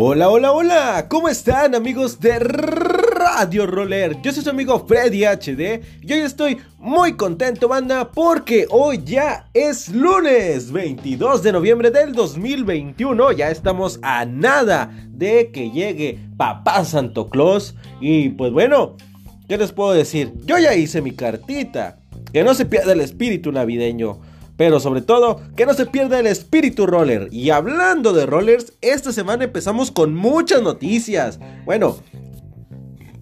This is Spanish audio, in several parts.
Hola, hola, hola, ¿cómo están amigos de Radio Roller? Yo soy su amigo Freddy HD y hoy estoy muy contento, banda, porque hoy ya es lunes 22 de noviembre del 2021. Ya estamos a nada de que llegue Papá Santo Claus. Y pues bueno, ¿qué les puedo decir? Yo ya hice mi cartita. Que no se pierda el espíritu navideño. Pero sobre todo, que no se pierda el espíritu roller. Y hablando de rollers, esta semana empezamos con muchas noticias. Bueno,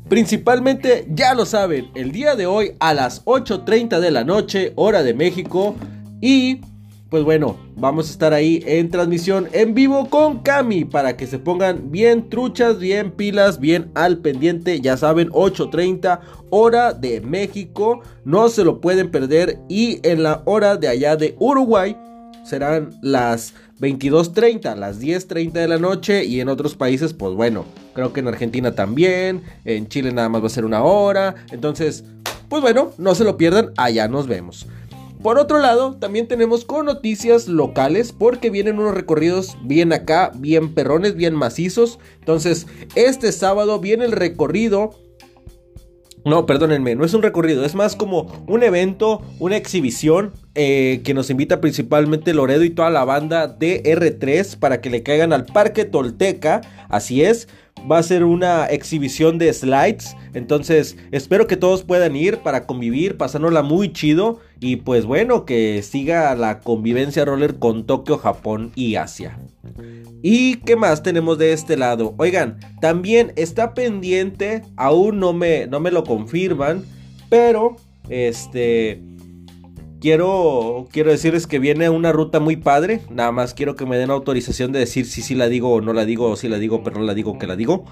principalmente ya lo saben, el día de hoy a las 8.30 de la noche, hora de México. Y pues bueno, vamos a estar ahí en transmisión en vivo con Cami para que se pongan bien truchas, bien pilas, bien al pendiente. Ya saben, 8.30 hora de México, no se lo pueden perder. Y en la hora de allá de Uruguay serán las 22.30, las 10.30 de la noche. Y en otros países, pues bueno, creo que en Argentina también, en Chile nada más va a ser una hora. Entonces, pues bueno, no se lo pierdan, allá nos vemos. Por otro lado, también tenemos con noticias locales porque vienen unos recorridos bien acá, bien perrones, bien macizos. Entonces, este sábado viene el recorrido no, perdónenme, no es un recorrido, es más como un evento, una exhibición eh, que nos invita principalmente Loredo y toda la banda de R3 para que le caigan al Parque Tolteca. Así es, va a ser una exhibición de slides. Entonces, espero que todos puedan ir para convivir, pasándola muy chido. Y pues bueno, que siga la convivencia roller con Tokio, Japón y Asia. ¿Y qué más tenemos de este lado? Oigan, también está pendiente, aún no me, no me lo confirman, pero este quiero, quiero decirles que viene una ruta muy padre. Nada más quiero que me den autorización de decir si sí la digo o no la digo, o si la digo, pero no la digo que la digo.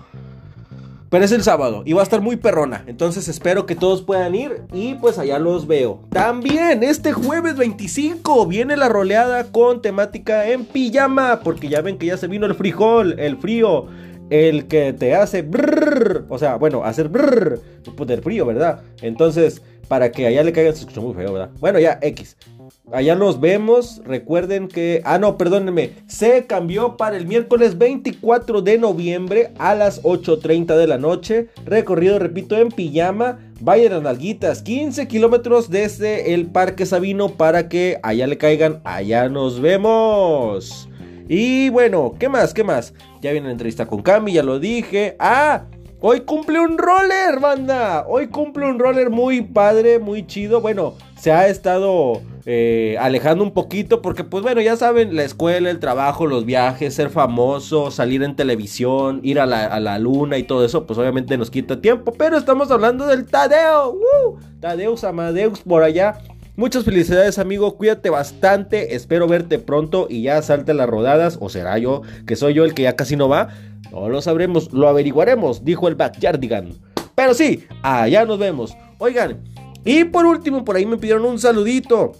Pero es el sábado y va a estar muy perrona. Entonces espero que todos puedan ir y pues allá los veo. También este jueves 25 viene la roleada con temática en pijama. Porque ya ven que ya se vino el frijol, el frío. El que te hace brrr, o sea, bueno, hacer brrr, pues del frío, ¿verdad? Entonces, para que allá le caigan, escucha muy feo, ¿verdad? Bueno, ya, X. Allá nos vemos. Recuerden que. Ah, no, perdónenme. Se cambió para el miércoles 24 de noviembre a las 8.30 de la noche. Recorrido, repito, en pijama. Vayan a Nalguitas. 15 kilómetros desde el Parque Sabino para que allá le caigan. Allá nos vemos. Y bueno, ¿qué más? ¿Qué más? Ya viene la entrevista con Cami, ya lo dije. ¡Ah! Hoy cumple un roller, banda. Hoy cumple un roller muy padre, muy chido. Bueno, se ha estado eh, alejando un poquito porque, pues bueno, ya saben, la escuela, el trabajo, los viajes, ser famoso, salir en televisión, ir a la, luna y todo eso, pues obviamente nos quita tiempo. Pero estamos hablando del Tadeo. ¡Uh! Tadeus Amadeus por allá. Muchas felicidades amigo, cuídate bastante, espero verte pronto y ya salte las rodadas, o será yo, que soy yo el que ya casi no va. No lo sabremos, lo averiguaremos, dijo el Backyardigan. Pero sí, allá nos vemos. Oigan, y por último, por ahí me pidieron un saludito.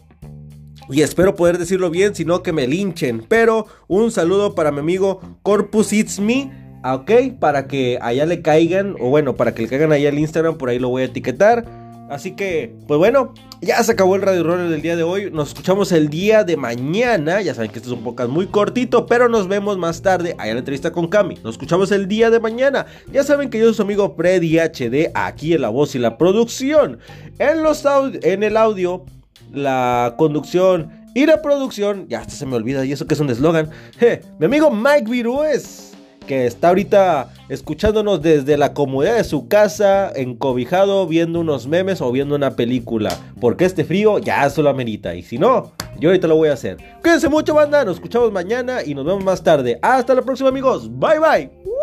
Y espero poder decirlo bien, si no que me linchen. Pero un saludo para mi amigo Corpus It's Me. Ok, para que allá le caigan, o bueno, para que le caigan allá al Instagram, por ahí lo voy a etiquetar. Así que, pues bueno, ya se acabó el Radio Roller del día de hoy. Nos escuchamos el día de mañana. Ya saben que esto es un podcast muy cortito, pero nos vemos más tarde allá en la entrevista con Cami. Nos escuchamos el día de mañana. Ya saben que yo soy su amigo Freddy HD, aquí en la voz y la producción. En, los en el audio, la conducción y la producción. Ya hasta se me olvida, y eso que es un eslogan. Mi amigo Mike Virués que está ahorita escuchándonos desde la comodidad de su casa, encobijado, viendo unos memes o viendo una película. Porque este frío ya solo amerita. Y si no, yo ahorita lo voy a hacer. Cuídense mucho, banda. Nos escuchamos mañana y nos vemos más tarde. Hasta la próxima, amigos. Bye, bye.